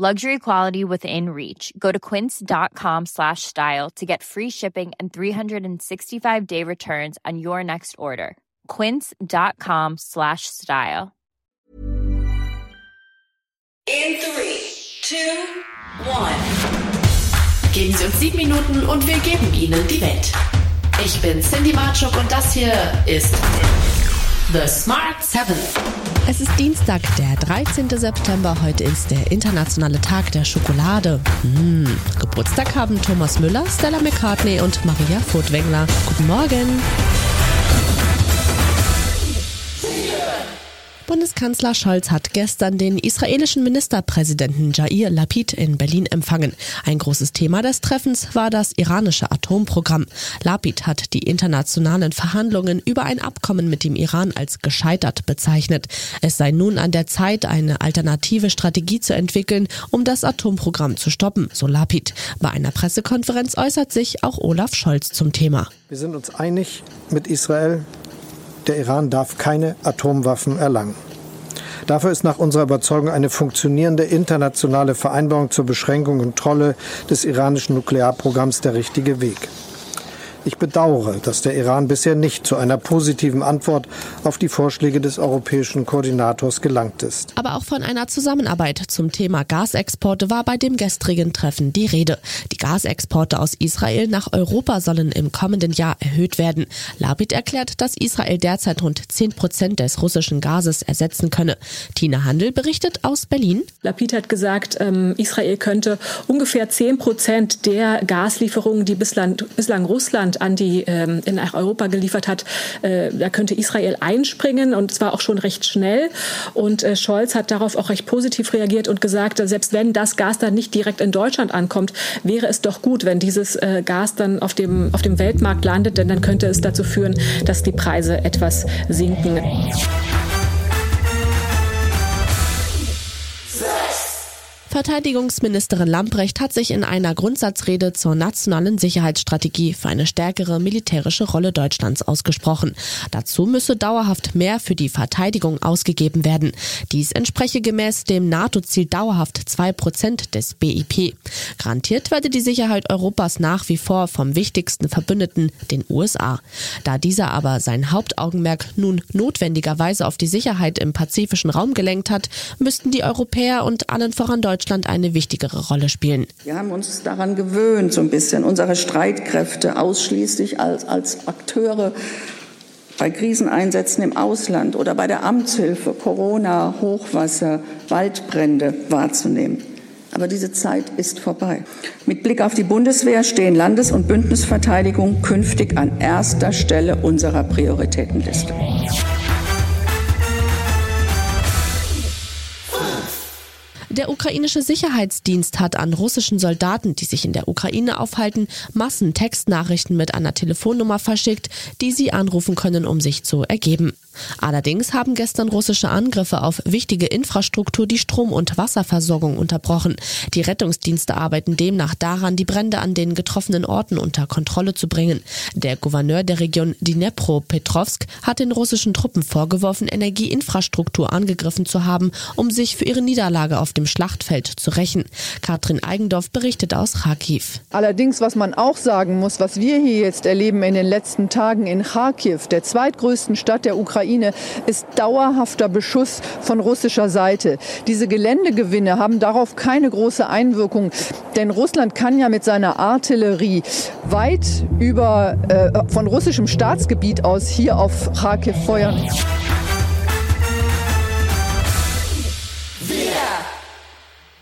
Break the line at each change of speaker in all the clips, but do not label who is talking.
Luxury quality within reach. Go to quince.com slash style to get free shipping and 365-day returns on your next order. quince.com slash style.
In three, two, one.
Geben Sie uns sieben Minuten und wir geben Ihnen die Welt. Ich bin Cindy Marchuk und das hier ist The Smart Seven.
Es ist Dienstag, der 13. September. Heute ist der internationale Tag der Schokolade. Mmh. Geburtstag haben Thomas Müller, Stella McCartney und Maria Furtwängler. Guten Morgen. Bundeskanzler Scholz hat gestern den israelischen Ministerpräsidenten Jair Lapid in Berlin empfangen. Ein großes Thema des Treffens war das iranische Atomprogramm. Lapid hat die internationalen Verhandlungen über ein Abkommen mit dem Iran als gescheitert bezeichnet. Es sei nun an der Zeit, eine alternative Strategie zu entwickeln, um das Atomprogramm zu stoppen, so Lapid. Bei einer Pressekonferenz äußert sich auch Olaf Scholz zum Thema.
Wir sind uns einig mit Israel, der Iran darf keine Atomwaffen erlangen. Dafür ist nach unserer Überzeugung eine funktionierende internationale Vereinbarung zur Beschränkung und Kontrolle des iranischen Nuklearprogramms der richtige Weg. Ich bedauere, dass der Iran bisher nicht zu einer positiven Antwort auf die Vorschläge des europäischen Koordinators gelangt ist.
Aber auch von einer Zusammenarbeit zum Thema Gasexporte war bei dem gestrigen Treffen die Rede. Die Gasexporte aus Israel nach Europa sollen im kommenden Jahr erhöht werden. Labid erklärt, dass Israel derzeit rund 10 Prozent des russischen Gases ersetzen könne. Tina Handel berichtet aus Berlin.
Lapid hat gesagt, ähm, Israel könnte ungefähr 10 Prozent der Gaslieferungen, die bislang, bislang Russland Russland an die ähm, in Europa geliefert hat, äh, da könnte Israel einspringen und zwar auch schon recht schnell. Und äh, Scholz hat darauf auch recht positiv reagiert und gesagt, selbst wenn das Gas dann nicht direkt in Deutschland ankommt, wäre es doch gut, wenn dieses äh, Gas dann auf dem, auf dem Weltmarkt landet, denn dann könnte es dazu führen, dass die Preise etwas sinken.
Verteidigungsministerin Lamprecht hat sich in einer Grundsatzrede zur nationalen Sicherheitsstrategie für eine stärkere militärische Rolle Deutschlands ausgesprochen. Dazu müsse dauerhaft mehr für die Verteidigung ausgegeben werden. Dies entspreche gemäß dem NATO-Ziel dauerhaft zwei Prozent des BIP. Garantiert werde die Sicherheit Europas nach wie vor vom wichtigsten Verbündeten, den USA. Da dieser aber sein Hauptaugenmerk nun notwendigerweise auf die Sicherheit im pazifischen Raum gelenkt hat, müssten die Europäer und allen voran Deutschland Deutschland eine wichtigere Rolle spielen.
Wir haben uns daran gewöhnt, so ein bisschen unsere Streitkräfte ausschließlich als, als Akteure bei Kriseneinsätzen im Ausland oder bei der Amtshilfe, Corona, Hochwasser, Waldbrände wahrzunehmen. Aber diese Zeit ist vorbei. Mit Blick auf die Bundeswehr stehen Landes- und Bündnisverteidigung künftig an erster Stelle unserer Prioritätenliste.
Der ukrainische Sicherheitsdienst hat an russischen Soldaten, die sich in der Ukraine aufhalten, Massentextnachrichten mit einer Telefonnummer verschickt, die sie anrufen können, um sich zu ergeben. Allerdings haben gestern russische Angriffe auf wichtige Infrastruktur die Strom- und Wasserversorgung unterbrochen. Die Rettungsdienste arbeiten demnach daran, die Brände an den getroffenen Orten unter Kontrolle zu bringen. Der Gouverneur der Region Dnepro-Petrovsk hat den russischen Truppen vorgeworfen, Energieinfrastruktur angegriffen zu haben, um sich für ihre Niederlage auf dem Schlachtfeld zu rächen. Katrin Eigendorf berichtet aus Kharkiv.
Allerdings, was man auch sagen muss, was wir hier jetzt erleben in den letzten Tagen in Kharkiv, der zweitgrößten Stadt der Ukraine, Ukraine ist dauerhafter Beschuss von russischer Seite. Diese Geländegewinne haben darauf keine große Einwirkung, denn Russland kann ja mit seiner Artillerie weit über äh, von russischem Staatsgebiet aus hier auf Kharkiv feuern.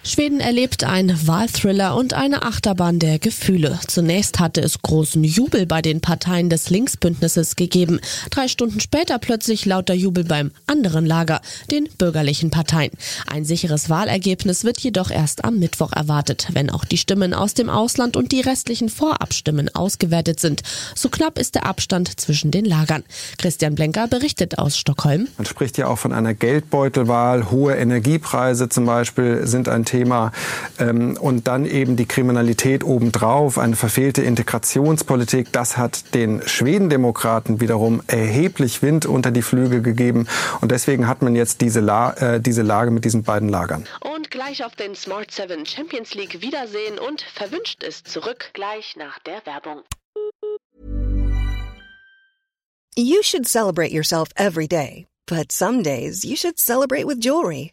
Schweden erlebt ein Wahlthriller und eine Achterbahn der Gefühle. Zunächst hatte es großen Jubel bei den Parteien des Linksbündnisses gegeben. Drei Stunden später plötzlich lauter Jubel beim anderen Lager, den bürgerlichen Parteien. Ein sicheres Wahlergebnis wird jedoch erst am Mittwoch erwartet, wenn auch die Stimmen aus dem Ausland und die restlichen Vorabstimmen ausgewertet sind. So knapp ist der Abstand zwischen den Lagern. Christian Blenker berichtet aus Stockholm.
Man spricht ja auch von einer Geldbeutelwahl. Hohe Energiepreise zum Beispiel sind ein Thema. Thema. Ähm, und dann eben die Kriminalität obendrauf, eine verfehlte Integrationspolitik. Das hat den Schwedendemokraten wiederum erheblich Wind unter die Flügel gegeben. Und deswegen hat man jetzt diese, La äh, diese Lage mit diesen beiden Lagern.
Und gleich auf den Smart 7 Champions League Wiedersehen und verwünscht ist zurück gleich nach der Werbung.
You should celebrate yourself every day, but some days you should celebrate with jewelry.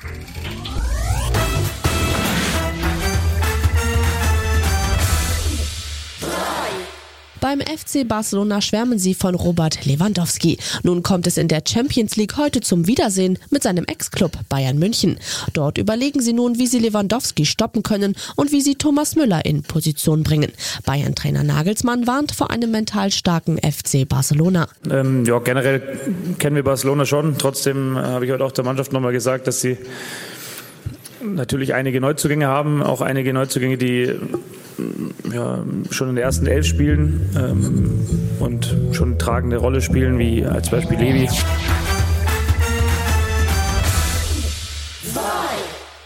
Beim FC Barcelona schwärmen sie von Robert Lewandowski. Nun kommt es in der Champions League heute zum Wiedersehen mit seinem Ex-Club Bayern München. Dort überlegen sie nun, wie sie Lewandowski stoppen können und wie sie Thomas Müller in Position bringen. Bayern-Trainer Nagelsmann warnt vor einem mental starken FC Barcelona.
Ähm, ja, generell kennen wir Barcelona schon. Trotzdem äh, habe ich heute auch der Mannschaft nochmal gesagt, dass sie natürlich einige Neuzugänge haben, auch einige Neuzugänge, die ja, schon in der ersten Elf spielen ähm, und schon tragende Rolle spielen, wie als Beispiel Levi.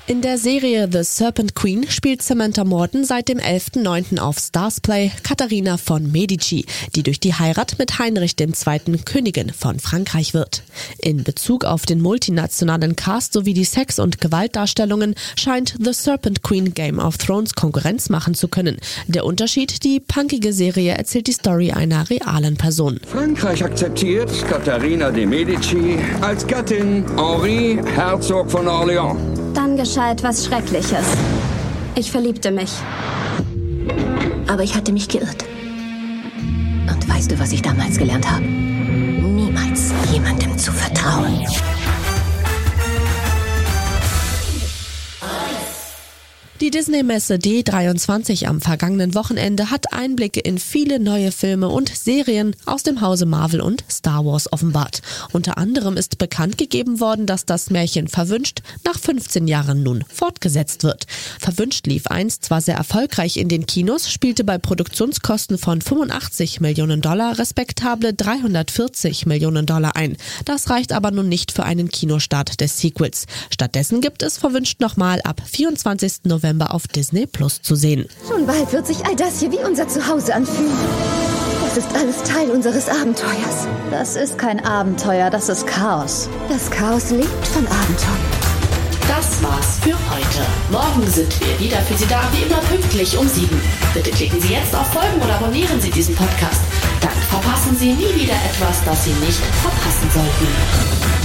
In der Serie The Serpent Queen spielt Samantha Morton seit dem 11.09. auf Starsplay Katharina von Medici, die durch die Heirat mit Heinrich II. Königin von Frankreich wird. In Bezug auf den multinationalen Cast sowie die Sex- und Gewaltdarstellungen scheint The Serpent Queen Game of Thrones Konkurrenz machen zu können. Der Unterschied, die punkige Serie erzählt die Story einer realen Person.
Frankreich akzeptiert Katharina de Medici als Gattin Henri, Herzog von Orléans.
Dann geschah etwas Schreckliches. Ich verliebte mich.
Aber ich hatte mich geirrt. Und weißt du, was ich damals gelernt habe? Niemals jemandem zu vertrauen.
Die Disney-Messe D23 am vergangenen Wochenende hat Einblicke in viele neue Filme und Serien aus dem Hause Marvel und Star Wars offenbart. Unter anderem ist bekannt gegeben worden, dass das Märchen Verwünscht nach 15 Jahren nun fortgesetzt wird. Verwünscht lief einst zwar sehr erfolgreich in den Kinos, spielte bei Produktionskosten von 85 Millionen Dollar respektable 340 Millionen Dollar ein. Das reicht aber nun nicht für einen Kinostart des Sequels. Stattdessen gibt es Verwünscht nochmal ab 24. November auf Disney Plus zu sehen.
Schon bald wird sich all das hier wie unser Zuhause anfühlen. Das ist alles Teil unseres Abenteuers.
Das ist kein Abenteuer, das ist Chaos.
Das Chaos lebt von Abenteuer.
Das war's für heute. Morgen sind wir wieder für Sie da, wie immer pünktlich um sieben. Bitte klicken Sie jetzt auf Folgen oder abonnieren Sie diesen Podcast. Dann verpassen Sie nie wieder etwas, das Sie nicht verpassen sollten.